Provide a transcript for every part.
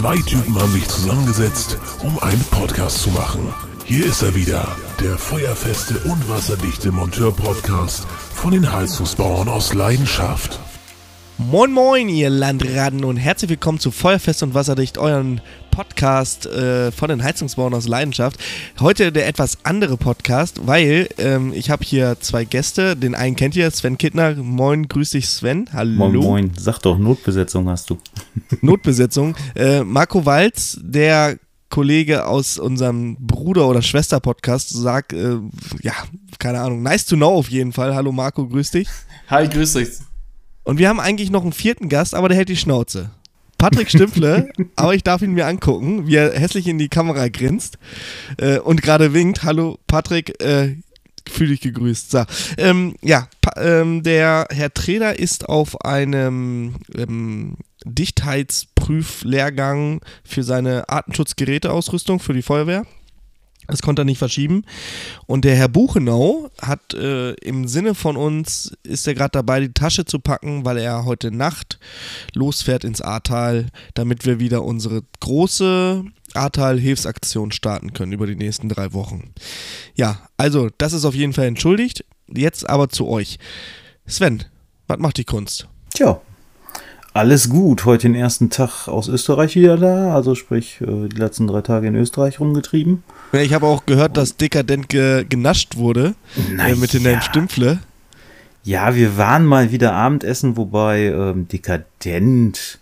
Zwei Typen haben sich zusammengesetzt, um einen Podcast zu machen. Hier ist er wieder, der feuerfeste und wasserdichte Monteur-Podcast von den Heizungsbauern aus Leidenschaft. Moin Moin, ihr Landratten und herzlich willkommen zu Feuerfest und Wasserdicht, euren Podcast äh, von den Heizungsbauern aus Leidenschaft. Heute der etwas andere Podcast, weil ähm, ich habe hier zwei Gäste. Den einen kennt ihr, Sven Kittner. Moin, grüß dich Sven. Hallo. Moin Moin, sag doch, Notbesetzung hast du. Notbesetzung. Äh, Marco Walz, der Kollege aus unserem Bruder- oder Schwester-Podcast, sagt, äh, ja, keine Ahnung, nice to know auf jeden Fall. Hallo Marco, grüß dich. Hi, grüß dich. Und wir haben eigentlich noch einen vierten Gast, aber der hält die Schnauze. Patrick Stümpfle, aber ich darf ihn mir angucken, wie er hässlich in die Kamera grinst äh, und gerade winkt. Hallo Patrick, äh, fühl dich gegrüßt. So, ähm, ja, ähm, der Herr Treder ist auf einem ähm, Dichtheitsprüflehrgang für seine Artenschutzgeräteausrüstung für die Feuerwehr. Das konnte er nicht verschieben. Und der Herr Buchenau hat äh, im Sinne von uns, ist er gerade dabei, die Tasche zu packen, weil er heute Nacht losfährt ins Ahrtal, damit wir wieder unsere große Ahrtal-Hilfsaktion starten können über die nächsten drei Wochen. Ja, also das ist auf jeden Fall entschuldigt. Jetzt aber zu euch. Sven, was macht die Kunst? Tja, alles gut. Heute den ersten Tag aus Österreich wieder da, also sprich äh, die letzten drei Tage in Österreich rumgetrieben. Ja, ich habe auch gehört, dass dekadent ge genascht wurde äh, mit den ja. Stümpfle. Ja, wir waren mal wieder Abendessen, wobei ähm, dekadent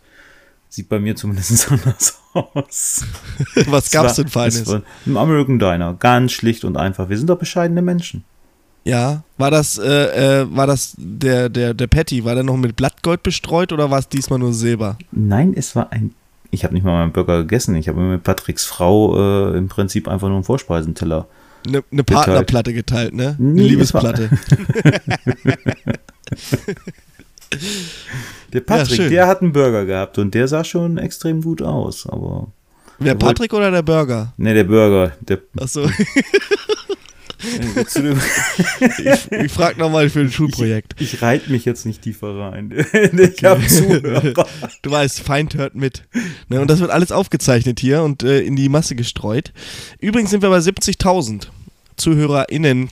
sieht bei mir zumindest anders aus. Was gab's denn Feines? Feines? Im American Diner, ganz schlicht und einfach. Wir sind doch bescheidene Menschen. Ja, war das, äh, äh, war das der, der, der Patty, war der noch mit Blattgold bestreut oder war es diesmal nur Silber? Nein, es war ein. Ich habe nicht mal meinen Burger gegessen. Ich habe mit Patricks Frau äh, im Prinzip einfach nur einen Vorspeisenteller. Eine ne Partnerplatte geteilt, ne? Eine Liebesplatte. Der Patrick, schön. der hat einen Burger gehabt und der sah schon extrem gut aus, aber. Der Patrick oder der Burger? Ne, der Burger. Der, Achso, zu dem, ich, ich frag nochmal für ein Schulprojekt. ich reite mich jetzt nicht tiefer rein. Ich habe Zuhörer. Du weißt, Feind hört mit. Ne, und das wird alles aufgezeichnet hier und äh, in die Masse gestreut. Übrigens sind wir bei 70.000 ZuhörerInnen.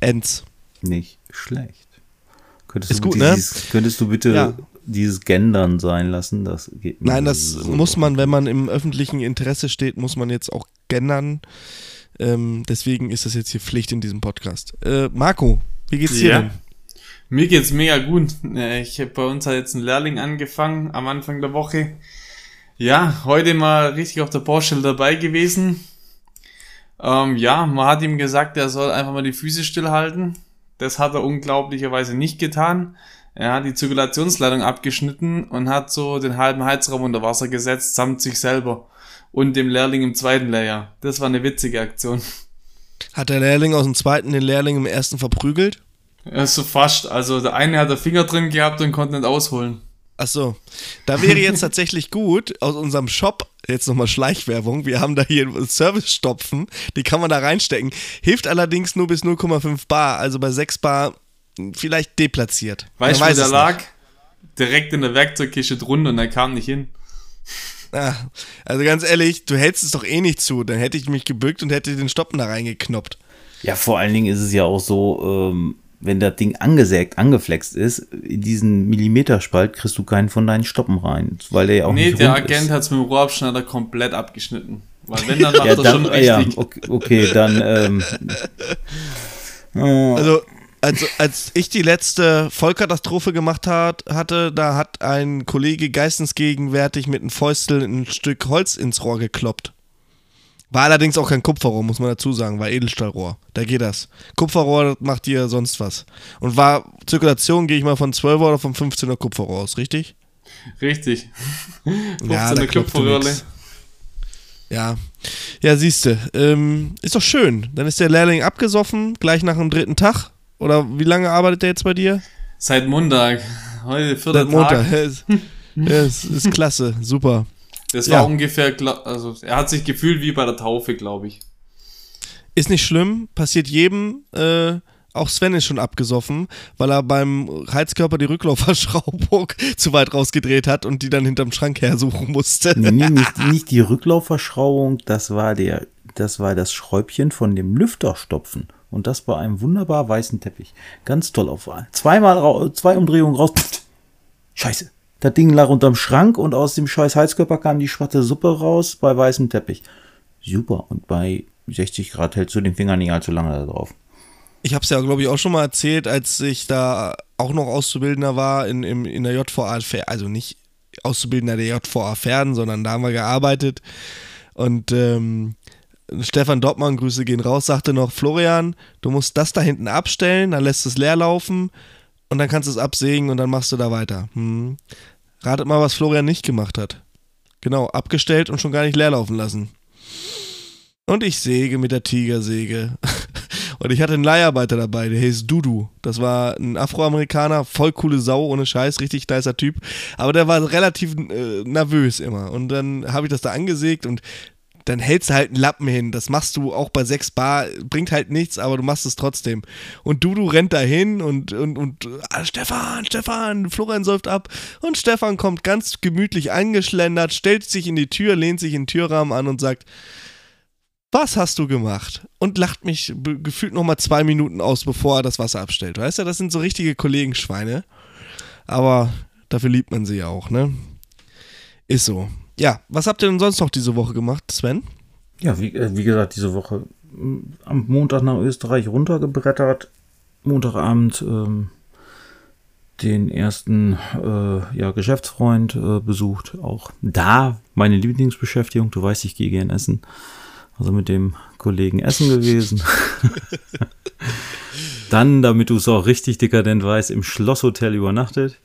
Ends. Nicht schlecht. Könntest Ist du gut, ne? dieses, Könntest du bitte Ja. dieses Gendern sein lassen? Das geht Nein, das so- muss man, wenn man im öffentlichen Interesse steht, muss man jetzt auch gendern. Ähm, deswegen ist das jetzt hier Pflicht in diesem Podcast. Äh, Marco, wie geht's dir Ja. denn? Mir geht's mega gut. Äh, Ich habe bei uns hat jetzt ein Lehrling angefangen am Anfang der Woche. Ja, heute mal richtig auf der Baustelle dabei gewesen. Ähm, ja, man hat ihm gesagt, er soll einfach mal die Füße stillhalten. Das hat er unglaublicherweise nicht getan. Er hat die Zirkulationsleitung abgeschnitten und hat so den halben Heizraum unter Wasser gesetzt, samt sich selber und dem Lehrling im zweiten Lehrjahr. Das war eine witzige Aktion. Hat der Lehrling aus dem zweiten den Lehrling im ersten verprügelt? Ja, so fast. Also der eine hat den Finger drin gehabt und konnte nicht ausholen. Achso, da wäre jetzt tatsächlich gut aus unserem Shop, jetzt nochmal Schleichwerbung, wir haben da hier Service-Stopfen, die kann man da reinstecken. Hilft allerdings nur bis 0,5 Bar, also bei 6 Bar vielleicht deplatziert. Weißt du, weiß der lag? Direkt in der Werkzeugkiste drunter und er kam nicht hin. Ah, also ganz ehrlich, du hältst es doch eh nicht zu, dann hätte ich mich gebückt und hätte den Stoppen da reingeknoppt. Ja, vor allen Dingen ist es ja auch so, ähm, wenn das Ding angesägt, angeflext ist, in diesen Millimeterspalt kriegst du keinen von deinen Stoppen rein, weil der ja auch nee, nicht der rund Agent hat es mit dem Rohrabschneider komplett abgeschnitten. Weil wenn, dann macht Ja, er dann, schon ja, richtig. okay, okay, dann, ähm, Also, als, als ich die letzte Vollkatastrophe gemacht hat, hatte, da hat ein Kollege geistesgegenwärtig mit einem Fäustel ein Stück Holz ins Rohr gekloppt. War allerdings auch kein Kupferrohr, muss man dazu sagen, war Edelstahlrohr. Da geht das. Kupferrohr macht dir sonst was. Und war Zirkulation, gehe ich mal von 12er oder von 15er Kupferrohr aus, richtig? Richtig. Ja, so da eine klopft du Klopferröhrle. nix. Ja. Ja, siehste. Ähm, ist doch schön. Dann ist der Lehrling abgesoffen, gleich nach dem dritten Tag. Oder wie lange arbeitet der jetzt bei dir? Seit Montag. Heute vierter Seit Montag. Tag. Ja, ist, ja, ist, klasse, super. Das Ja. war ungefähr, gla- also er hat sich gefühlt wie bei der Taufe, glaube ich. Ist nicht schlimm, passiert jedem. Äh, auch Sven ist schon abgesoffen, weil er beim Heizkörper die Rücklaufverschraubung zu weit rausgedreht hat und die dann hinterm Schrank hersuchen musste. Nee, nee, nicht, nicht die Rücklaufverschraubung, das war der, das war das Schräubchen von dem Lüfterstopfen. Und das bei einem wunderbar weißen Teppich. Ganz toll auf Zweimal, zwei Umdrehungen raus. Scheiße. Das Ding lag unterm Schrank und aus dem scheiß Heizkörper kam die schwatte Suppe raus bei weißem Teppich. Super. Und bei 60 Grad hältst du den Finger nicht allzu lange da drauf. Ich habe es ja, glaube ich, auch schon mal erzählt, als ich da auch noch Auszubildender war in, im, in der JVA, also nicht Auszubildender der JVA Pferden, sondern da haben wir gearbeitet. Und ähm, Stefan Doppmann, Grüße gehen raus, sagte noch, Florian, du musst das da hinten abstellen, dann lässt es leer laufen und dann kannst du es absägen und dann machst du da weiter. Hm. Ratet mal, was Florian nicht gemacht hat. Genau, abgestellt und schon gar nicht leer laufen lassen. Und ich säge mit der Tigersäge. Und ich hatte einen Leiharbeiter dabei, der hieß Dudu. Das war ein Afroamerikaner, voll coole Sau, ohne Scheiß, richtig nicer Typ. Aber der war relativ äh, nervös immer. Und dann habe ich das da angesägt und dann hältst du halt einen Lappen hin. Das machst du auch bei 6 Bar, bringt halt nichts, aber du machst es trotzdem. Und Dudu rennt dahin und, und, und ah, Stefan, Stefan, Florian säuft ab. Und Stefan kommt ganz gemütlich angeschlendert, stellt sich in die Tür, lehnt sich in den Türrahmen an und sagt, was hast du gemacht? Und lacht mich gefühlt nochmal zwei Minuten aus, bevor er das Wasser abstellt. Weißt du, das sind so richtige Kollegenschweine. Aber dafür liebt man sie ja auch, ne? Ist so. Ja, was habt ihr denn sonst noch diese Woche gemacht, Sven? Ja, wie, äh, wie gesagt, diese Woche mm, am Montag nach Österreich runtergebrettert. Montagabend ähm, den ersten äh, ja, Geschäftsfreund äh, besucht. Auch da meine Lieblingsbeschäftigung. Du weißt, ich gehe gern essen. Also mit dem Kollegen essen gewesen. Dann, damit du es auch richtig dekadent weißt, im Schlosshotel übernachtet.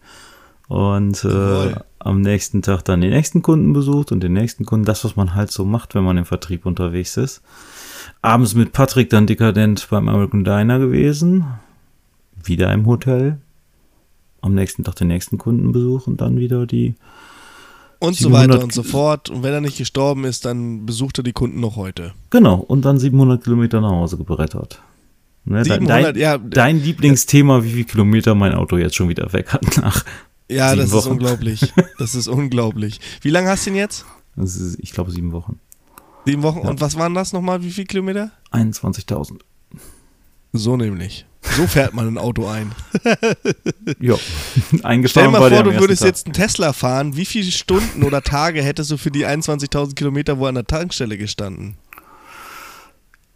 Und äh, am nächsten Tag dann den nächsten Kunden besucht und den nächsten Kunden, das, was man halt so macht, wenn man im Vertrieb unterwegs ist. Abends mit Patrick dann dekadent beim American Diner gewesen. Wieder im Hotel. Am nächsten Tag den nächsten Kundenbesuch und dann wieder die. Und so 700 weiter und so fort. Und wenn er nicht gestorben ist, dann besucht er die Kunden noch heute. Genau, und dann 700 Kilometer nach Hause gebrettert. Ne, dein- 700, dein, ja. dein Lieblingsthema, wie viel Kilometer mein Auto jetzt schon wieder weg hat nach. Ja, Sieben das ist Wochen. unglaublich. Das ist unglaublich. Wie lange hast du ihn jetzt? Ist, ich glaube, sieben Wochen. Sieben Wochen. Ja. Und was waren das nochmal? Wie viele Kilometer? 21.000. So nämlich. So fährt man ein Auto ein. Ja, Stell eingefahren dir mal vor, du würdest ersten jetzt einen Tesla fahren. Wie viele Stunden oder Tage hättest du für die 21.000 Kilometer wo an der Tankstelle gestanden?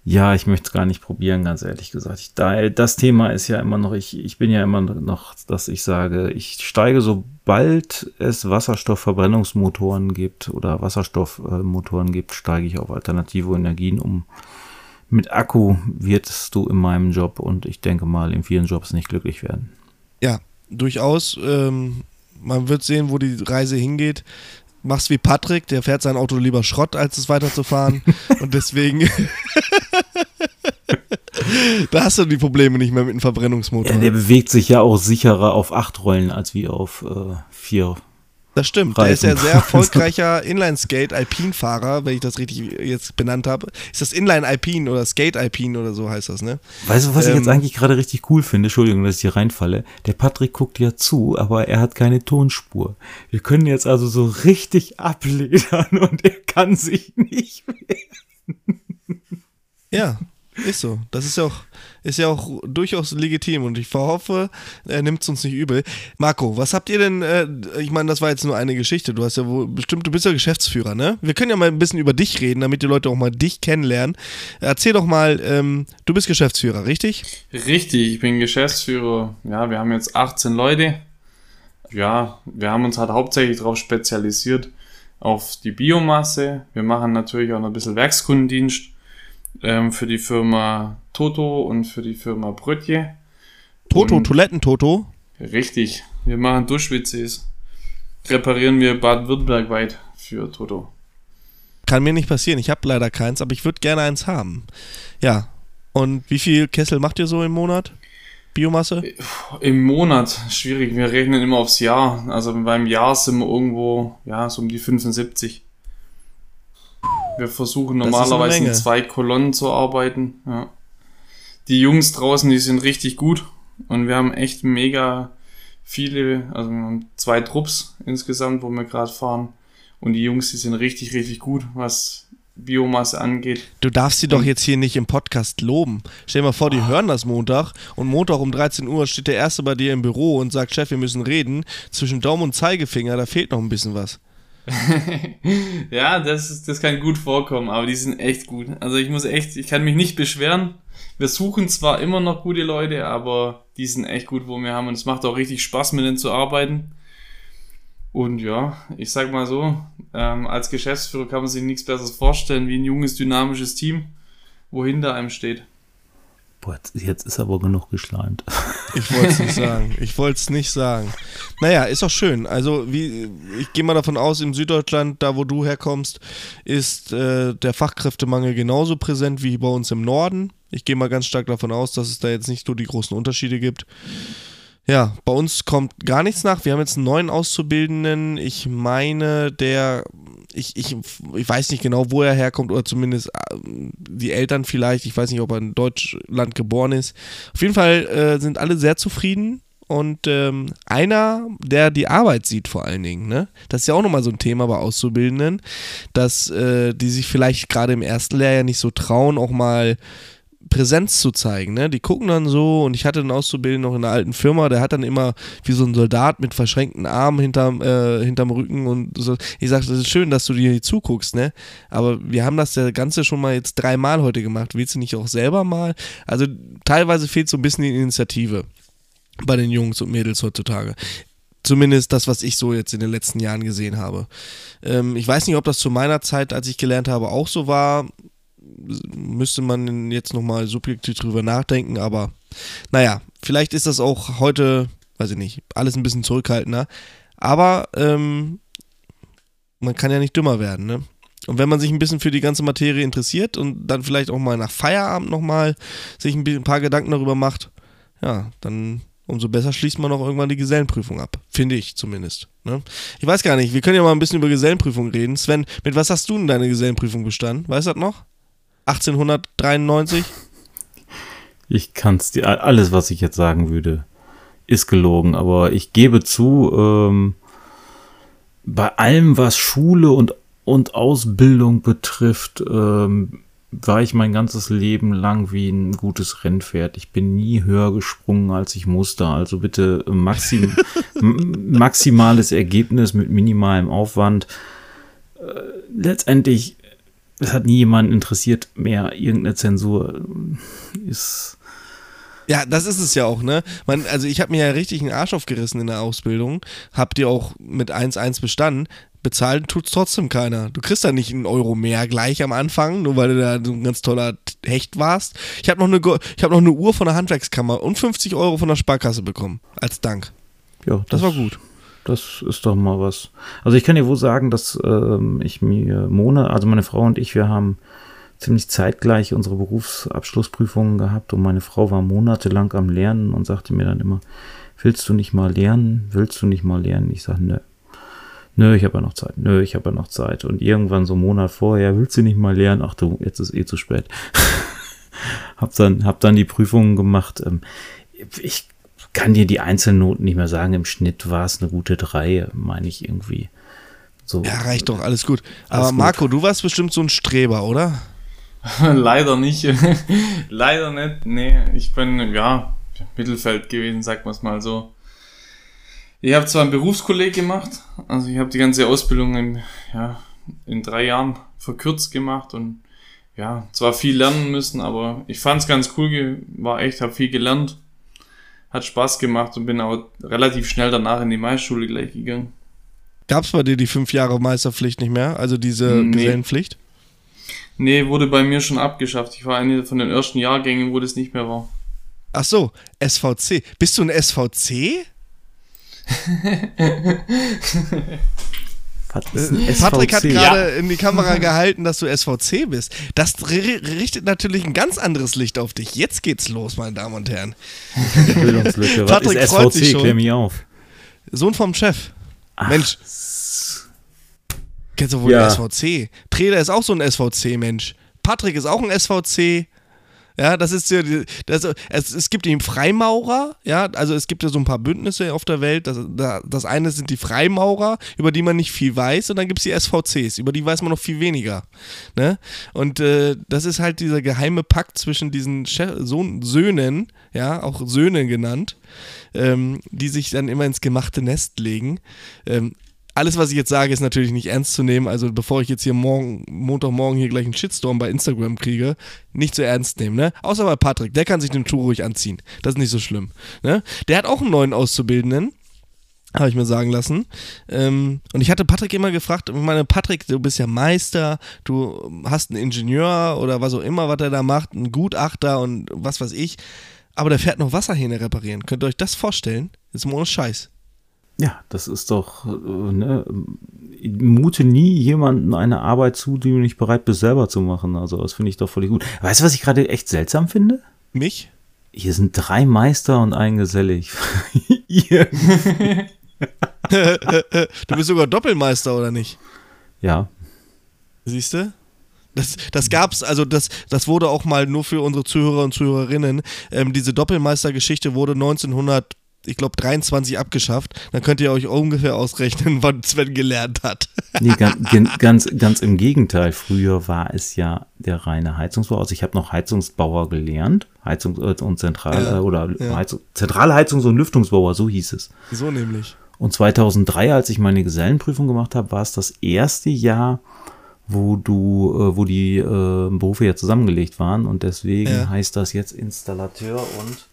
Ja, ich möchte es gar nicht probieren, ganz ehrlich gesagt. Ich, da, das Thema ist ja immer noch, ich, ich bin ja immer noch, dass ich sage, ich steige, sobald es Wasserstoffverbrennungsmotoren gibt oder Wasserstoffmotoren gibt, steige ich auf alternative Energien um. Mit Akku wirst du in meinem Job und ich denke mal in vielen Jobs nicht glücklich werden. Ja, durchaus. Ähm, man wird sehen, wo die Reise hingeht. Machst wie Patrick, der fährt sein Auto lieber Schrott, als es weiterzufahren. Und deswegen. da hast du die Probleme nicht mehr mit dem Verbrennungsmotor. Ja, der bewegt sich ja auch sicherer auf acht Rollen als wie auf äh, vier. Das stimmt. Der ist ja Reifen. sehr erfolgreicher Inline-Skate-Alpin-Fahrer, wenn ich das richtig jetzt benannt habe. Ist das Inline-Alpin oder Skate-Alpin oder so heißt das, ne? Weißt du, was ich Ähm, jetzt eigentlich gerade richtig cool finde? Entschuldigung, dass ich hier reinfalle. Der Patrick guckt ja zu, aber er hat keine Tonspur. Wir können jetzt also so richtig abledern und er kann sich nicht mehr. Ja, ist so. Das ist ja auch, ist ja auch durchaus legitim und ich hoffe, er nimmt es uns nicht übel. Marco, was habt ihr denn, äh, ich meine, das war jetzt nur eine Geschichte, du hast ja wohl, bestimmt, du bist ja Geschäftsführer, ne? Wir können ja mal ein bisschen über dich reden, damit die Leute auch mal dich kennenlernen. Erzähl doch mal, ähm, du bist Geschäftsführer, richtig? Richtig, ich bin Geschäftsführer. Ja, wir haben jetzt 18 Leute. Ja, wir haben uns halt hauptsächlich darauf spezialisiert, auf die Biomasse. Wir machen natürlich auch noch ein bisschen Werkskundendienst ähm, für die Firma Toto und für die Firma Brötje. Toto, Und- Toiletten-Toto. Richtig, wir machen Dusch-WCs. Reparieren wir Baden-Württemberg weit für Toto. Kann mir nicht passieren, ich habe leider keins, aber ich würde gerne eins haben. Ja. Und wie viel Kessel macht ihr so im Monat? Biomasse? Im Monat, schwierig, wir rechnen immer aufs Jahr. Also beim Jahr sind wir irgendwo, ja, so um die 75. Wir versuchen normalerweise in zwei Kolonnen zu arbeiten. Ja. die Jungs draußen, die sind richtig gut. Und wir haben echt mega viele, also wir haben zwei Trupps insgesamt, wo wir gerade fahren. Und die Jungs, die sind richtig, richtig gut, was Biomasse angeht. Du darfst sie doch jetzt hier nicht im Podcast loben. Stell dir mal vor, die hören das Montag und Montag um 13 Uhr steht der Erste bei dir im Büro und sagt, Chef, wir müssen reden. Zwischen Daumen und Zeigefinger, da fehlt noch ein bisschen was. ja, das, das kann gut vorkommen, aber die sind echt gut. Also ich muss echt, ich kann mich nicht beschweren. Wir suchen zwar immer noch gute Leute, aber die sind echt gut, wo wir haben und es macht auch richtig Spaß, mit denen zu arbeiten. Und ja, ich sag mal so, ähm, als Geschäftsführer kann man sich nichts Besseres vorstellen wie ein junges, dynamisches Team, wo hinter einem steht. Boah, jetzt ist aber genug geschleimt. Ich wollte es nicht sagen. Ich wollte es nicht sagen. Naja, ist doch schön. Also, wie, ich gehe mal davon aus, im Süddeutschland, da wo du herkommst, ist äh, der Fachkräftemangel genauso präsent wie bei uns im Norden. Ich gehe mal ganz stark davon aus, dass es da jetzt nicht so die großen Unterschiede gibt. Ja, bei uns kommt gar nichts nach. Wir haben jetzt einen neuen Auszubildenden. Ich meine, der, ich, ich, ich weiß nicht genau, wo er herkommt oder zumindest äh, die Eltern vielleicht. Ich weiß nicht, ob er in Deutschland geboren ist. Auf jeden Fall äh, sind alle sehr zufrieden. Und ähm, einer, der die Arbeit sieht vor allen Dingen, ne? Das ist ja auch nochmal so ein Thema bei Auszubildenden, dass äh, die sich vielleicht gerade im ersten Lehrjahr nicht so trauen, auch mal Präsenz zu zeigen. Ne? Die gucken dann so und ich hatte einen Auszubildenden noch in einer alten Firma, der hat dann immer wie so ein Soldat mit verschränkten Armen hinterm, äh, hinterm Rücken und so. Ich sage, das ist schön, dass du dir zuguckst, ne? Aber wir haben das der Ganze schon mal jetzt dreimal heute gemacht. Willst du nicht auch selber mal? Also teilweise fehlt so ein bisschen die Initiative bei den Jungs und Mädels heutzutage. Zumindest das, was ich so jetzt in den letzten Jahren gesehen habe. Ähm, ich weiß nicht, ob das zu meiner Zeit, als ich gelernt habe, auch so war müsste man jetzt nochmal subjektiv drüber nachdenken, aber naja, vielleicht ist das auch heute, weiß ich nicht, alles ein bisschen zurückhaltender. Aber ähm, man kann ja nicht dümmer werden, ne? Und wenn man sich ein bisschen für die ganze Materie interessiert und dann vielleicht auch mal nach Feierabend nochmal sich ein paar Gedanken darüber macht, ja, dann umso besser schließt man auch irgendwann die Gesellenprüfung ab. Finde ich zumindest. Ne? Ich weiß gar nicht, wir können ja mal ein bisschen über Gesellenprüfung reden. Sven, mit was hast du denn deine Gesellenprüfung bestanden? Weißt du das noch? 1893? Ich kann es dir, alles, was ich jetzt sagen würde, ist gelogen, aber ich gebe zu, ähm, bei allem, was Schule und, und Ausbildung betrifft, ähm, war ich mein ganzes Leben lang wie ein gutes Rennpferd. Ich bin nie höher gesprungen, als ich musste. Also bitte maxim, maximales Ergebnis mit minimalem Aufwand. Äh, letztendlich es hat nie jemanden interessiert mehr. Irgendeine Zensur ist. Ja, das ist es ja auch, ne? Man, also ich habe mir ja richtig einen Arsch aufgerissen in der Ausbildung. Habt ihr auch mit 1-1 bestanden. Bezahlen tut's trotzdem keiner. Du kriegst da nicht einen Euro mehr gleich am Anfang, nur weil du da so ein ganz toller Hecht warst. Ich habe noch, eine, hab noch eine Uhr von der Handwerkskammer und 50 Euro von der Sparkasse bekommen. Als Dank. Ja, das, das war gut. Das ist doch mal was. Also ich kann dir wohl sagen, dass ähm, ich mir Monat, also meine Frau und ich, wir haben ziemlich zeitgleich unsere Berufsabschlussprüfungen gehabt und meine Frau war monatelang am Lernen und sagte mir dann immer, willst du nicht mal lernen? Willst du nicht mal lernen? Ich sage, nö. Nö, ich habe ja noch Zeit. Nö, ich habe ja noch Zeit. Und irgendwann so einen Monat vorher, willst du nicht mal lernen? Ach du, jetzt ist eh zu spät. hab dann, hab dann die Prüfungen gemacht. Ähm, ich kann dir die einzelnen Noten nicht mehr sagen. Im Schnitt war es eine gute 3, meine ich irgendwie. So. Ja, reicht doch, alles gut. Aber alles Marco, gut. du warst bestimmt so ein Streber, oder? Leider nicht. Leider nicht. Nee, ich bin, ja, Mittelfeld gewesen, sagt man es mal so. Ich habe zwar ein Berufskolleg gemacht, also ich habe die ganze Ausbildung in, ja, in drei Jahren verkürzt gemacht und ja, zwar viel lernen müssen, aber ich fand es ganz cool, war echt, habe viel gelernt hat Spaß gemacht und bin auch relativ schnell danach in die Maischule gleich gegangen. Gab es bei dir die fünf Jahre Meisterpflicht nicht mehr, also diese nee. Gesellenpflicht? Nee, wurde bei mir schon abgeschafft. Ich war eine von den ersten Jahrgängen, wo das nicht mehr war. Ach so, SVC. Bist du ein SVC? Äh, Patrick hat gerade ja. in die Kamera gehalten, dass du SVC bist. Das richtet natürlich ein ganz anderes Licht auf dich. Jetzt geht's los, meine Damen und Herren. Bildungslücke. Patrick ist freut SVC? sich schon. Klär mich auf. Sohn vom Chef. Ach. Mensch. Kennst du wohl ja. den SVC? Treder ist auch so ein SVC-Mensch. Patrick ist auch ein SVC. Ja, das ist ja, das, es, es gibt den Freimaurer, ja, also es gibt ja so ein paar Bündnisse auf der Welt. Das, da- das eine sind die Freimaurer, über die man nicht viel weiß, und dann gibt es die SVCs, über die weiß man noch viel weniger. Ne? Und äh, das ist halt dieser geheime Pakt zwischen diesen Chef, Sohn, Söhnen, ja, auch Söhne genannt, ähm, die sich dann immer ins gemachte Nest legen. Ähm, alles, was ich jetzt sage, ist natürlich nicht ernst zu nehmen. Also bevor ich jetzt hier morgen, Montagmorgen hier gleich einen Shitstorm bei Instagram kriege, nicht so ernst nehmen, ne? Außer bei Patrick, der kann sich den Schuh ruhig anziehen. Das ist nicht so schlimm. Ne? Der hat auch einen neuen Auszubildenden. Habe ich mir sagen lassen. Ähm, und ich hatte Patrick immer gefragt, ich meine, Patrick, du bist ja Meister, du hast einen Ingenieur oder was auch immer, was er da macht, einen Gutachter und was weiß ich. Aber der fährt noch Wasserhähne reparieren. Könnt ihr euch das vorstellen? Jetzt mal ohne Scheiß. Ja, das ist doch, äh, ne, mute nie jemanden eine Arbeit zu, die du nicht bereit bist, selber zu machen. Also, das finde ich doch völlig gut. Weißt du, was ich gerade echt seltsam finde? Mich? Hier sind drei Meister und ein Ihr. Du bist sogar Doppelmeister, oder nicht? Ja, Siehst du? Das, das gab's, also das, das wurde auch mal nur für unsere Zuhörer und Zuhörerinnen. Ähm, diese Doppelmeistergeschichte wurde 1900, ich glaube 23 abgeschafft. Dann könnt ihr euch ungefähr ausrechnen, wann Sven gelernt hat. nee, ganz, ganz, ganz im Gegenteil. Früher war es ja der reine Heizungsbauer. Also ich habe noch Heizungsbauer gelernt. Heizungs- äh, und Zentral Ja, äh, oder ja. Heizung, Zentrale Heizungs- und Lüftungsbauer, so hieß es. So nämlich. Und 2003, als ich meine Gesellenprüfung gemacht habe, war es das erste Jahr, wo du, äh, wo die Berufe ja zusammengelegt waren und deswegen Ja. heißt das jetzt Installateur und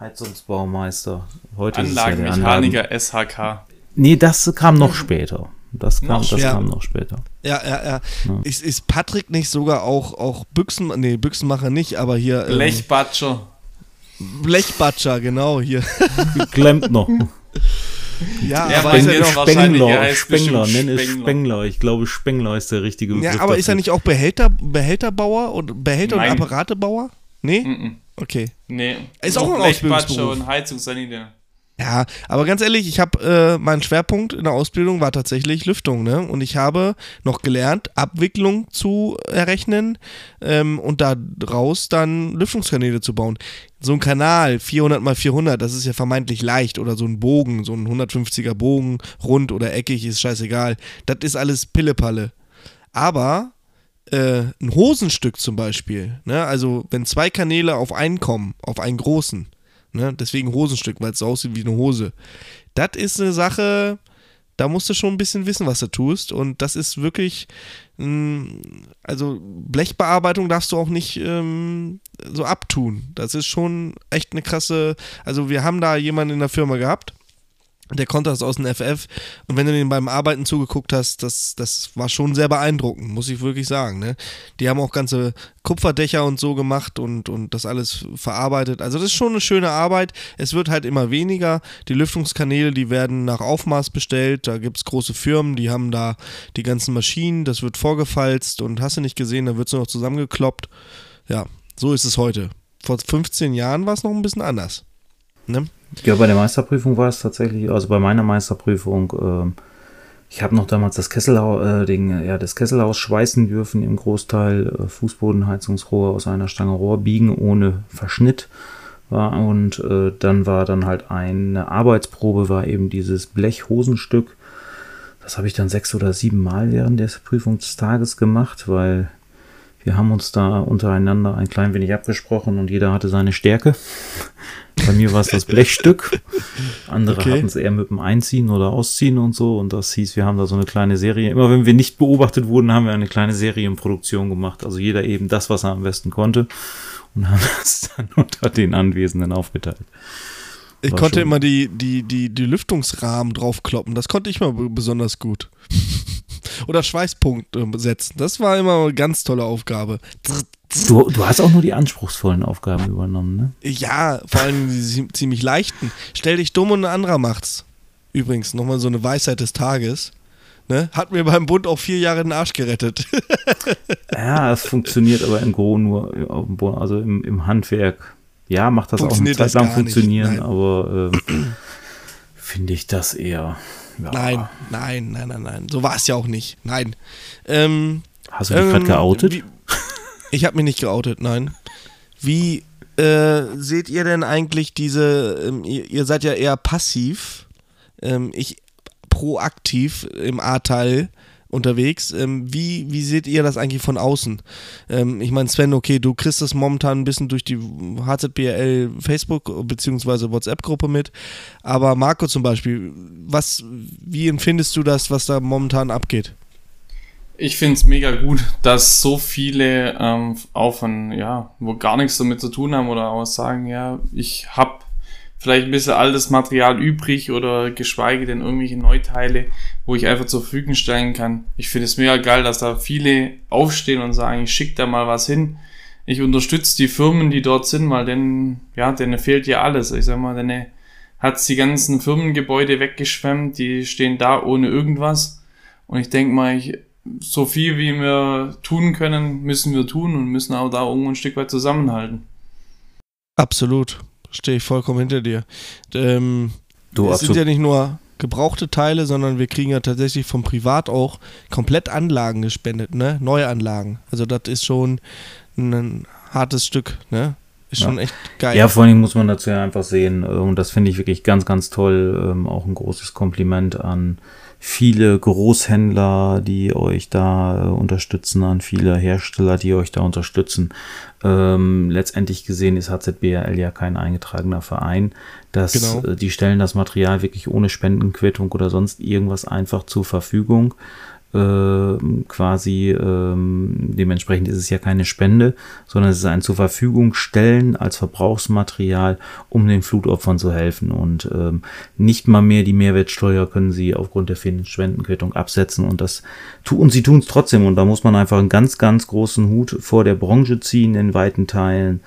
Heizungsbaumeister. Heute ist es ja Anlagenmechaniker SHK. Nee, das kam noch später. Das kam, Noch das später. kam noch später. Ja, ja, ja. Ist, ist Patrick nicht sogar auch, auch Büchsen, nee, Büchsenmacher nicht, aber hier. Ähm, Blechbatscher. Blechbatscher, genau, hier. Klemmt noch. ja, Ja, aber bei ist er Spengler, er Spengler, nenn es Spengler. Spengler. Ich glaube, Spengler ist der richtige Begriff. ja, aber ist er dafür. nicht auch Behälter, Behälterbauer und Behälter Nein. und Apparatebauer? Nee? Mhm. Okay. Nee. Ist auch ein Ausbildungsberuf. und Heizungssanitär. Ja, aber ganz ehrlich, ich habe äh, mein Schwerpunkt in der Ausbildung war tatsächlich Lüftung, ne? Und ich habe noch gelernt, Abwicklung zu errechnen ähm, und daraus dann Lüftungskanäle zu bauen. So ein Kanal 400 mal 400, das ist ja vermeintlich leicht oder so ein Bogen, so ein 150er Bogen, rund oder eckig, ist scheißegal. Das ist alles Pillepalle. Aber äh, ein Hosenstück zum Beispiel, ne? Also wenn zwei Kanäle auf einen kommen, auf einen großen, Ne? Deswegen Hosenstück, weil es so aussieht wie eine Hose. Das ist eine Sache, da musst du schon ein bisschen wissen, was du tust. Und das ist wirklich, also Blechbearbeitung darfst du auch nicht ähm, so abtun. Das ist schon echt eine krasse, also wir haben da jemanden in der Firma gehabt, der konnte das aus dem FF. Und wenn du den beim Arbeiten zugeguckt hast, das, das war schon sehr beeindruckend, muss ich wirklich sagen. Ne? Die haben auch ganze Kupferdächer und so gemacht und, und das alles verarbeitet. Also das ist schon eine schöne Arbeit. Es wird halt immer weniger. Die Lüftungskanäle, die werden nach Aufmaß bestellt. Da gibt es große Firmen, die haben da die ganzen Maschinen. Das wird vorgefalzt und hast du nicht gesehen, da wird es nur noch zusammengekloppt. Ja, so ist es heute. Vor 15 Jahren war es noch ein bisschen anders. Ne? Ja, bei der Meisterprüfung war es tatsächlich, also bei meiner Meisterprüfung, ähm, ich habe noch damals das Kesselhaus, äh, den, ja, das Kesselhaus schweißen dürfen im Großteil, äh, Fußbodenheizungsrohr aus einer Stange Rohr biegen ohne Verschnitt war und äh, dann war dann halt eine Arbeitsprobe, war eben dieses Blechhosenstück. Das habe ich dann sechs oder sieben Mal während des Prüfungstages gemacht, weil wir haben uns da untereinander ein klein wenig abgesprochen und jeder hatte seine Stärke. Bei mir war es das Blechstück. Andere Okay. hatten es eher mit dem Einziehen oder Ausziehen und so. Und das hieß, wir haben da so eine kleine Serie. Immer wenn wir nicht beobachtet wurden, haben wir eine kleine Serienproduktion gemacht. Also jeder eben das, was er am besten konnte. Und haben das dann unter den Anwesenden aufgeteilt. Ich War konnte schon- immer die, die, die, die Lüftungsrahmen draufkloppen. Das konnte ich mal besonders gut. Oder Schweißpunkte setzen. Das war immer eine ganz tolle Aufgabe. Du, du hast auch nur die anspruchsvollen Aufgaben übernommen, ne? Ja, vor allem die zie- ziemlich leichten. Stell dich dumm und ein anderer macht's. Übrigens, nochmal so eine Weisheit des Tages. Ne? Hat mir beim Bund auch vier Jahre den Arsch gerettet. Ja, es funktioniert aber im Gro nur auf dem Boden, also im, im Handwerk. Ja, macht das auch eine Zeit das lang funktionieren, nein. aber ähm, finde ich das eher. Ja. Nein, nein, nein, nein, nein. So war es ja auch nicht. Nein. Ähm, Hast du dich gerade ähm, geoutet? wie- Ich habe mich nicht geoutet, nein. Wie äh, seht ihr denn eigentlich diese, ähm, ihr, ihr, seid ja eher passiv, ähm, ich proaktiv im A-Teil unterwegs. Ähm, wie, wie seht ihr das eigentlich von außen? Ähm, ich meine, Sven, okay, du kriegst das momentan ein bisschen durch die HZBL Facebook- bzw. WhatsApp-Gruppe mit, aber Marco zum Beispiel, was, wie empfindest du das, was da momentan abgeht? Ich finde es mega gut, dass so viele ähm, auch von, ja, wo gar nichts damit zu tun haben oder auch sagen, ja, ich habe vielleicht ein bisschen altes Material übrig oder geschweige denn irgendwelche Neuteile, wo ich einfach zur Verfügung stellen kann. Ich finde es mega geil, dass da viele aufstehen und sagen, ich schicke da mal was hin. Ich unterstütze die Firmen, die dort sind, weil denn, ja, denen fehlt ja alles. Ich sag mal, denen hat's die ganzen Firmengebäude weggeschwemmt, die stehen da ohne irgendwas. Und ich denke mal, ich, so viel wie wir tun können, müssen wir tun und müssen auch da irgendwo ein Stück weit zusammenhalten. Absolut. Stehe ich vollkommen hinter dir. Ähm, du, es sind ja nicht nur gebrauchte Teile, sondern wir kriegen ja tatsächlich vom Privat auch komplett Anlagen gespendet, ne? Neuanlagen. Also das ist schon ein hartes Stück, ne? Ist ja. schon echt geil. Ja, vor allem muss man dazu ja einfach sehen, äh, und das finde ich wirklich ganz, ganz toll, ähm, auch ein großes Kompliment an viele Großhändler, die euch da äh, unterstützen, an viele Hersteller, die euch da unterstützen. Ähm, letztendlich gesehen ist HZBRL ja kein eingetragener Verein. Das, genau. äh, die stellen das Material wirklich ohne Spendenquittung oder sonst irgendwas einfach zur Verfügung quasi ähm, dementsprechend ist es ja keine Spende, sondern es ist ein zur Verfügung stellen als Verbrauchsmaterial, um den Flutopfern zu helfen. Und ähm, nicht mal mehr die Mehrwertsteuer können sie aufgrund der fehlenden Spendenquittung absetzen. Und das tun sie tun es trotzdem. Und da muss man einfach einen ganz ganz großen Hut vor der Branche ziehen in weiten Teilen.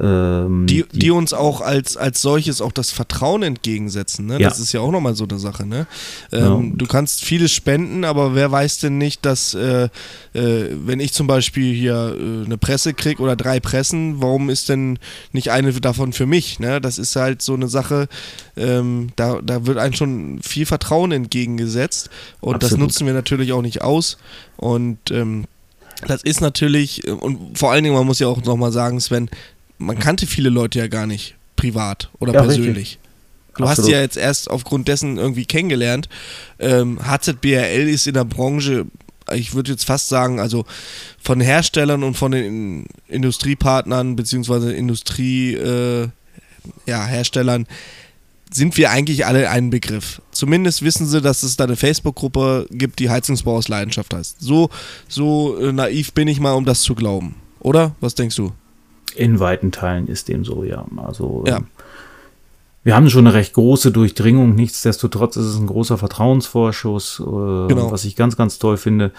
Ähm, die, die, die, uns auch als, als solches auch das Vertrauen entgegensetzen. Ne? Ja. Das ist ja auch nochmal so eine Sache. Ne? Ähm, ja. Du kannst vieles spenden, aber wer weiß denn nicht, dass, äh, äh, wenn ich zum Beispiel hier äh, eine Presse kriege oder drei Pressen, warum ist denn nicht eine davon für mich? Ne? Das ist halt so eine Sache, ähm, da, da wird einem schon viel Vertrauen entgegengesetzt und Absolut. das nutzen wir natürlich auch nicht aus. Und ähm, das ist natürlich, und vor allen Dingen, man muss ja auch nochmal sagen, Sven, man kannte viele Leute ja gar nicht privat oder ja, persönlich. Richtig. Du Absolut. hast sie ja jetzt erst aufgrund dessen irgendwie kennengelernt. Ähm, HZBRL ist in der Branche, ich würde jetzt fast sagen, also von Herstellern und von den Industriepartnern beziehungsweise Industrie, äh, ja, Herstellern sind wir eigentlich alle ein Begriff. Zumindest wissen sie, dass es da eine Facebook-Gruppe gibt, die Heizungsbau aus Leidenschaft heißt. So, so äh, naiv bin ich mal, um das zu glauben. Oder? Was denkst du? In weiten Teilen ist dem so, ja. Also ja. Ähm, wir haben schon eine recht große Durchdringung, nichtsdestotrotz ist es ein großer Vertrauensvorschuss, äh, genau. was ich ganz, ganz toll finde.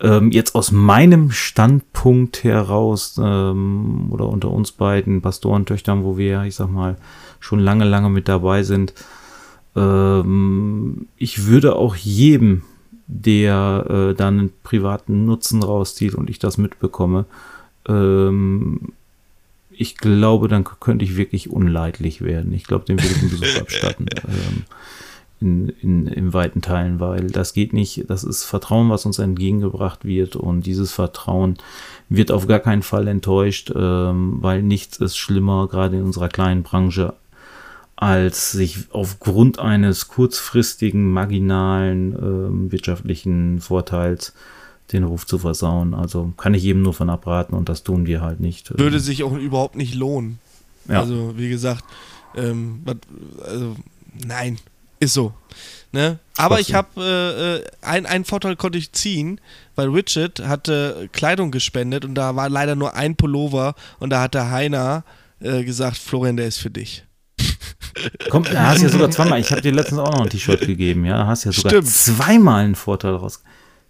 Ähm, jetzt aus meinem Standpunkt heraus ähm, oder unter uns beiden Pastorentöchtern, wo wir, ich sag mal, schon lange, lange mit dabei sind, ähm, ich würde auch jedem, der äh, dann einen privaten Nutzen rauszieht und ich das mitbekomme, ähm, ich glaube, dann könnte ich wirklich unleidlich werden. Ich glaube, dem würde ich einen Besuch abstatten. Ähm, in, in, in weiten Teilen, weil das geht nicht, das ist Vertrauen, was uns entgegengebracht wird und dieses Vertrauen wird auf gar keinen Fall enttäuscht, ähm, weil nichts ist schlimmer, gerade in unserer kleinen Branche, als sich aufgrund eines kurzfristigen, marginalen ähm, wirtschaftlichen Vorteils den Ruf zu versauen. Also kann ich jedem nur von abraten und das tun wir halt nicht. Würde sich auch überhaupt nicht lohnen. Ja. Also, wie gesagt, ähm, also, nein, ist so. Ne? Aber ich habe äh, äh, ein, einen Vorteil konnte ich ziehen, weil Richard hatte Kleidung gespendet und da war leider nur ein Pullover und da hat der Heiner äh, gesagt, Florian, der ist für dich. Komm, da hast ja sogar zweimal, ich habe dir letztens auch noch ein T-Shirt gegeben, ja, da hast ja sogar Stimmt. zweimal einen Vorteil raus.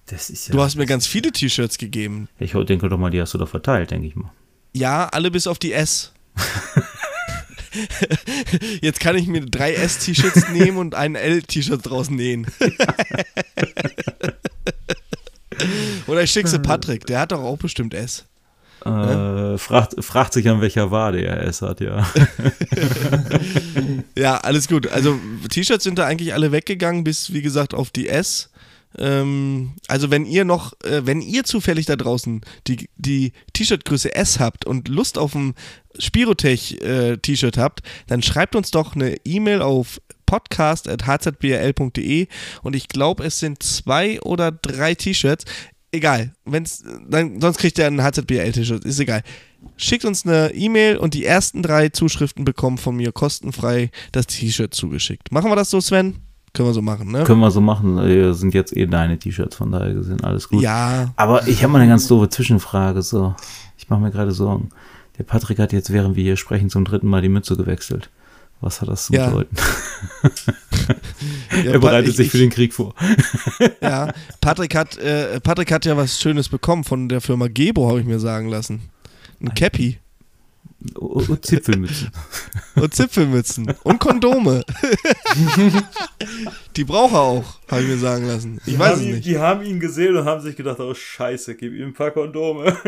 Das ist ja. Du hast mir ganz viele T-Shirts gegeben. Ich denke doch mal, die hast du doch verteilt, denke ich mal. Ja, alle bis auf die S. Jetzt kann ich mir drei S-T-Shirts nehmen und ein L-T-Shirt draus nähen. Oder ich schicke sie Patrick, der hat doch auch bestimmt S. Äh, ja? fragt, fragt sich an welcher Wade er S hat, ja. ja, alles gut. Also T-Shirts sind da eigentlich alle weggegangen, bis wie gesagt auf die S. Ähm, also wenn ihr noch, äh, wenn ihr zufällig da draußen die, die T-Shirt-Größe S habt und Lust auf ein Spirotech-T-Shirt habt, dann schreibt uns doch eine E-Mail auf podcast.hzbl.de und ich glaube, es sind zwei oder drei T-Shirts. Egal, wenn's, dann, sonst kriegt ihr ein HZBL-T-Shirt, ist egal. Schickt uns eine E-Mail und die ersten drei Zuschriften bekommen von mir kostenfrei das T-Shirt zugeschickt. Machen wir das so, Sven? Können wir so machen, ne? Können wir so machen. Wir sind jetzt eh deine T-Shirts, von daher gesehen alles gut. Ja. Aber ich habe mal eine ganz doofe Zwischenfrage. So, ich mache mir gerade Sorgen. Der Patrick hat jetzt, während wir hier sprechen, zum dritten Mal die Mütze gewechselt. Was hat das zu Ja. bedeuten? Ja, er bereitet ich- sich für den Krieg vor. Ja, Patrick hat, äh, Patrick hat ja was Schönes bekommen von der Firma Gebo, habe ich mir sagen lassen. Ein Cappy Und Zipfelmützen. und Zipfelmützen und Kondome. Die braucht er auch, habe ich mir sagen lassen. Ich weiß es nicht. Die haben ihn gesehen und haben sich gedacht, oh scheiße, gib ihm ein paar Kondome.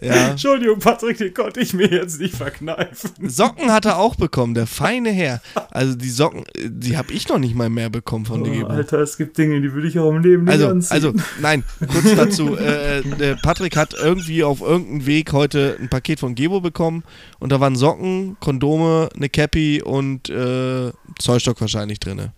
Ja. Entschuldigung, Patrick, den konnte ich mir jetzt nicht verkneifen. Socken hat er auch bekommen, der feine Herr. Also die Socken, äh, die habe ich noch nicht mal mehr bekommen von Oh, Gebo. Alter, es gibt Dinge, die würde ich auch im Leben nicht Also, anziehen. also, nein, kurz dazu. Äh, der Patrick hat irgendwie auf irgendeinem Weg heute ein Paket von Gebo bekommen und da waren Socken, Kondome, eine Cappy und äh, Zollstock wahrscheinlich drin.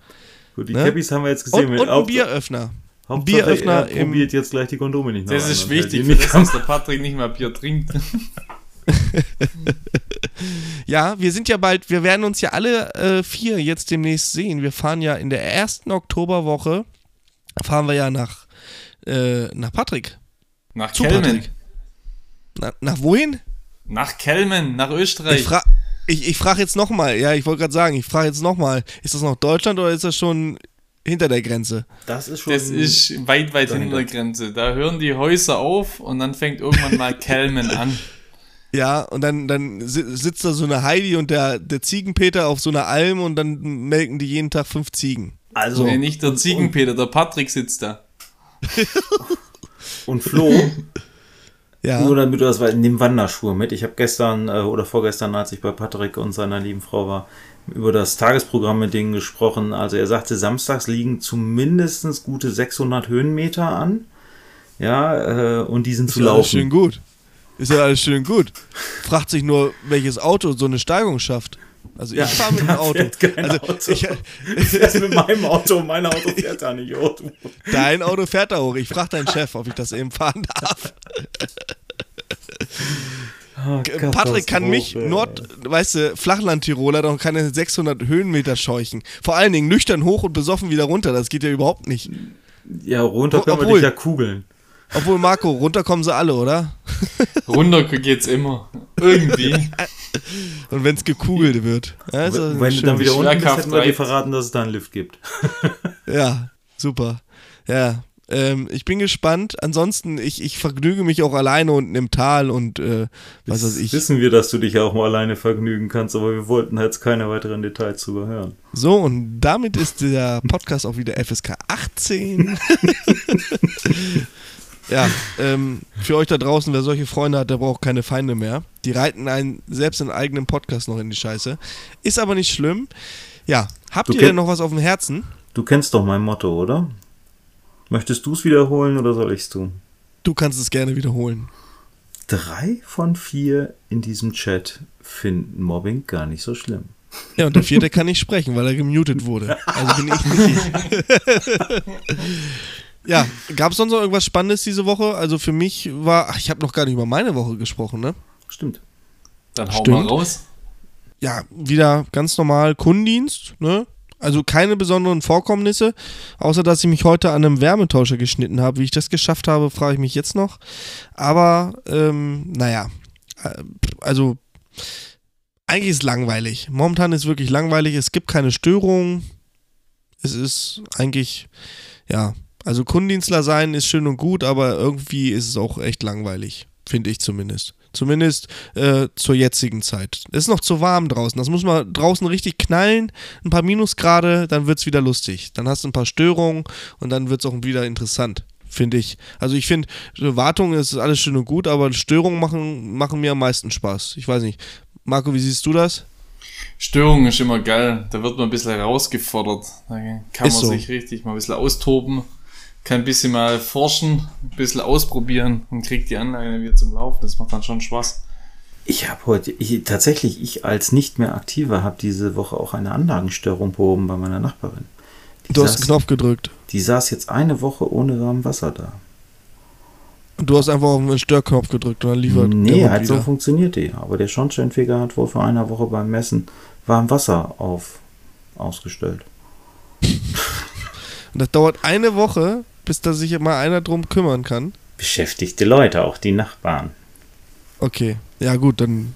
Gut, die ne? Cappies haben wir jetzt gesehen. Und, und ein Bieröffner. Hauptsache, Bieröffner er probiert jetzt gleich die Kondome nicht mehr Das ist wichtig, für das, dass der Patrick nicht mehr Bier trinkt. Ja, wir sind ja bald, wir werden uns ja alle äh, vier jetzt demnächst sehen. Wir fahren ja in der ersten Oktoberwoche, fahren wir ja nach, äh, nach Patrick. Nach Zu Kelmen. Patrick. Na, nach wohin? Nach Kelmen, nach Ich Österreich. frage ich, ich frag jetzt nochmal, ja, ich wollte gerade sagen, ich frage jetzt nochmal, ist das noch Deutschland oder ist das schon hinter der Grenze? Das ist schon. Das ist weit, weit Dahinter. hinter der Grenze. Da hören die Häuser auf und dann fängt irgendwann mal Kelmen an. Ja, und dann, dann si- sitzt da so eine Heidi und der, der Ziegenpeter auf so einer Alm und dann melken die jeden Tag fünf Ziegen. also, Nee, nicht der Ziegenpeter, der Patrick sitzt da. und Flo, Ja. nur damit du das weißt, nimm Wanderschuhe mit. Ich habe gestern äh, oder vorgestern, als ich bei Patrick und seiner lieben Frau war, über das Tagesprogramm mit denen gesprochen. Also er sagte, samstags liegen zumindest gute 600 Höhenmeter an. Ja, äh, und die sind zu Ist ja alles schön laufen. gut. Ist ja alles schön gut. Fragt sich nur, welches Auto so eine Steigung schafft. Also ich Ja, fahre mit dem Auto. also Auto. Ich, Ich mit meinem Auto, mein Auto fährt da nicht hoch. dein Auto fährt da hoch. Ich frage deinen Chef, ob ich das eben fahren darf. Patrick kann mich, Nord, weißt du, Flachland-Tiroler, doch keine 600 Höhenmeter scheuchen. Vor allen Dingen nüchtern hoch und besoffen wieder runter. Das geht ja überhaupt nicht. Ja, runter können wir Obwohl- dich ja kugeln. Obwohl, Marco, runter kommen sie alle, oder? Runter geht's immer. Irgendwie. Und wenn es gekugelt wird. Ja, ist das Wenn du schön. dann wieder unten bist, hätten wir dir verraten, dass es da einen Lift gibt. Ja, super. Ja, ähm, ich bin gespannt. Ansonsten, ich, ich vergnüge mich auch alleine unten im Tal und äh, was weiß ich. Wissen wir, dass du dich auch mal alleine vergnügen kannst, aber wir wollten jetzt keine weiteren Details zu hören. So, und damit ist der Podcast auch wieder FSK 18. ja, ähm, für euch da draußen, wer solche Freunde hat, der braucht keine Feinde mehr. Die reiten einen selbst in eigenen Podcast noch in die Scheiße. Ist aber nicht schlimm. Ja, habt Du ihr denn noch was auf dem Herzen? Du kennst doch mein Motto, oder? Möchtest du es wiederholen oder soll ich es tun? Du kannst es gerne wiederholen. Drei von vier in diesem Chat finden Mobbing gar nicht so schlimm. Ja, und der vierte kann nicht sprechen, weil er gemutet wurde. Also bin ich nicht ich. ja, gab es sonst noch irgendwas Spannendes diese Woche? Also für mich war, ach, ich habe noch gar nicht über meine Woche gesprochen, ne? Stimmt. Dann hau Stimmt. mal raus. Ja, wieder ganz normal Kundendienst, ne? Also keine besonderen Vorkommnisse, außer dass ich mich heute an einem Wärmetauscher geschnitten habe. Wie ich das geschafft habe, frage ich mich jetzt noch. Aber, ähm, naja, äh, also eigentlich ist es langweilig. Momentan ist wirklich langweilig. Es gibt keine Störungen. Es ist eigentlich, ja, also Kundendienstler sein ist schön und gut, aber irgendwie ist es auch echt langweilig. Finde ich zumindest. Zumindest äh, zur jetzigen Zeit. Es ist noch zu warm draußen. Das muss man draußen richtig knallen. Ein paar Minusgrade, dann wird es wieder lustig. Dann hast du ein paar Störungen und dann wird es auch wieder interessant. Finde ich. Also ich finde, Wartung ist alles schön und gut, aber Störungen machen, machen mir am meisten Spaß. Ich weiß nicht. Marco, wie siehst du das? Störung ist immer geil. Da wird man ein bisschen herausgefordert. Da kann Ist man so. sich richtig mal ein bisschen austoben, kann ein bisschen mal forschen, ein bisschen ausprobieren und kriegt die Anlage wieder zum Laufen. Das macht dann schon Spaß. Ich habe heute, ich, tatsächlich, ich als nicht mehr aktiver habe diese Woche auch eine Anlagenstörung behoben bei meiner Nachbarin. Die, Du hast saß, einen Knopf gedrückt. die saß jetzt eine Woche ohne warm Wasser da. Und du hast einfach auf den Störknopf gedrückt und dann liefert Nee, der halt so funktioniert die. Aber der Schornsteinfeger hat wohl vor einer Woche beim Messen warm Wasser auf, ausgestellt. Und das dauert eine Woche, bis da sich mal einer drum kümmern kann. Beschäftigte Leute, auch die Nachbarn. Okay, ja gut, dann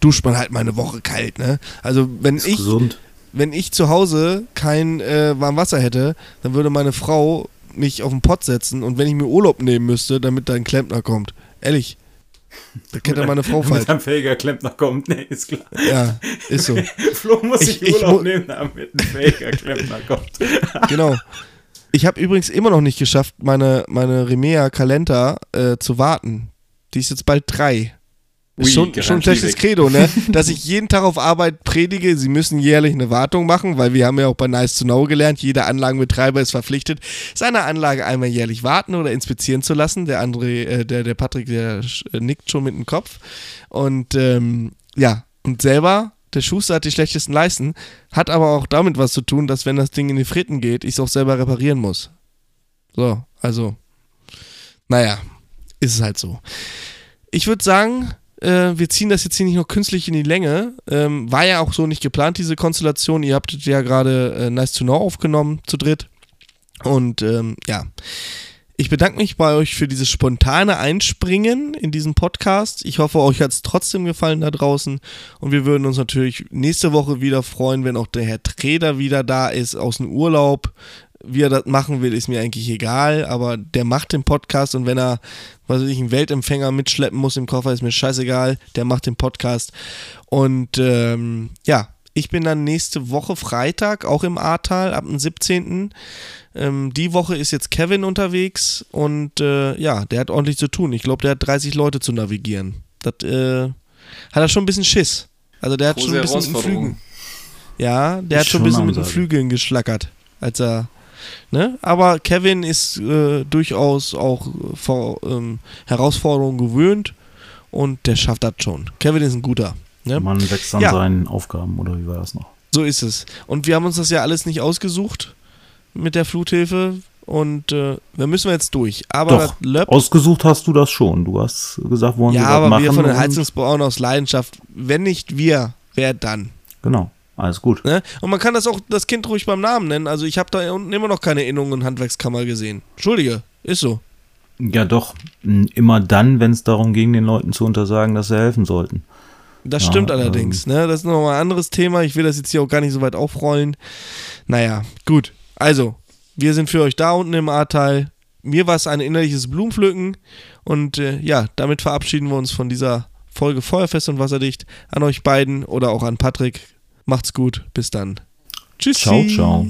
duscht man halt mal eine Woche kalt, ne? Also wenn Ist ich, gesund. wenn ich zu Hause kein äh, warm Wasser hätte, dann würde meine Frau mich auf den Pott setzen und wenn ich mir Urlaub nehmen müsste, damit da ein Klempner kommt. Ehrlich. Da kennt ja meine Frau falsch. Mit einem fähiger Klempner kommt, ne, ist klar. Ja, ist so. Flo muss Ich- sich ich Urlaub mu- nehmen, damit ein fähiger Klempner kommt. Genau. Ich habe übrigens immer noch nicht geschafft, meine, meine Remea Calenta äh, zu warten. Die ist jetzt bald drei. Ui, Ist schon, schon ein schlechtes. Credo, ne? Dass ich jeden Tag auf Arbeit predige, sie müssen jährlich eine Wartung machen, weil wir haben ja auch bei Nice to Know gelernt, jeder Anlagenbetreiber ist verpflichtet, seine Anlage einmal jährlich warten oder inspizieren zu lassen. Der André, äh, der, der Patrick, der äh, nickt schon mit dem Kopf. Und ähm, ja, und selber, der Schuster hat die schlechtesten Leisten, hat aber auch damit was zu tun, dass wenn das Ding in die Fritten geht, ich es auch selber reparieren muss. So, also, naja, ist es halt so. Ich würde sagen, äh, wir ziehen das jetzt hier nicht noch künstlich in die Länge. Ähm, war ja auch so nicht geplant, diese Konstellation. Ihr habtet ja gerade äh, Nice to Know aufgenommen, zu dritt. Und ähm, ja, ich bedanke mich bei euch für dieses spontane Einspringen in diesen Podcast. Ich hoffe, euch hat es trotzdem gefallen da draußen. Und wir würden uns natürlich nächste Woche wieder freuen, wenn auch der Herr Treder wieder da ist aus dem Urlaub. Wie er das machen will, ist mir eigentlich egal, aber der macht den Podcast und wenn er, was weiß ich, einen Weltempfänger mitschleppen muss im Koffer, ist mir scheißegal. Der macht den Podcast. Und ähm, ja, ich bin dann nächste Woche Freitag auch im Ahrtal ab dem 17. Ähm, die Woche ist jetzt Kevin unterwegs und äh, ja, der hat ordentlich zu tun. Ich glaube, der hat 30 Leute zu navigieren. Das äh, hat er schon ein bisschen Schiss. Also der hat Große schon ein bisschen mit den. Flügen. Ja, der hat Ist schon ein bisschen mit den. Flügeln geschlackert, als er. Ne? Aber Kevin ist äh, durchaus auch vor ähm, Herausforderungen gewöhnt und der schafft das schon. Kevin ist ein guter. Ne? Man wächst an Ja. seinen Aufgaben, oder wie war das noch? So ist es. Und wir haben uns das ja alles nicht ausgesucht mit der Fluthilfe und äh, da müssen wir jetzt durch. Aber Doch, Löpp, Ausgesucht hast du das schon. Du hast gesagt, wollen ja, wir das aber machen. wir von den Heizungsbauern aus Leidenschaft, wenn nicht wir, wer dann? Genau, alles gut. Ne? Und man kann das auch das Kind ruhig beim Namen nennen. Also ich habe da unten immer noch keine Innungen und Handwerkskammer gesehen. Entschuldige, ist so. Ja, doch. Immer dann, wenn es darum ging, den Leuten zu untersagen, dass sie helfen sollten. Das Ja, stimmt allerdings. ähm, Ne? Das ist nochmal ein anderes Thema. Ich will das jetzt hier auch gar nicht so weit aufrollen. Naja, gut. Also, wir sind für euch da unten im A-Teil. Mir war es ein innerliches Blumenpflücken. Und äh, ja, damit verabschieden wir uns von dieser Folge Feuerfest und Wasserdicht. An euch beiden oder auch an Patrick. Macht's gut. Bis dann. Tschüss. Ciao, ciao.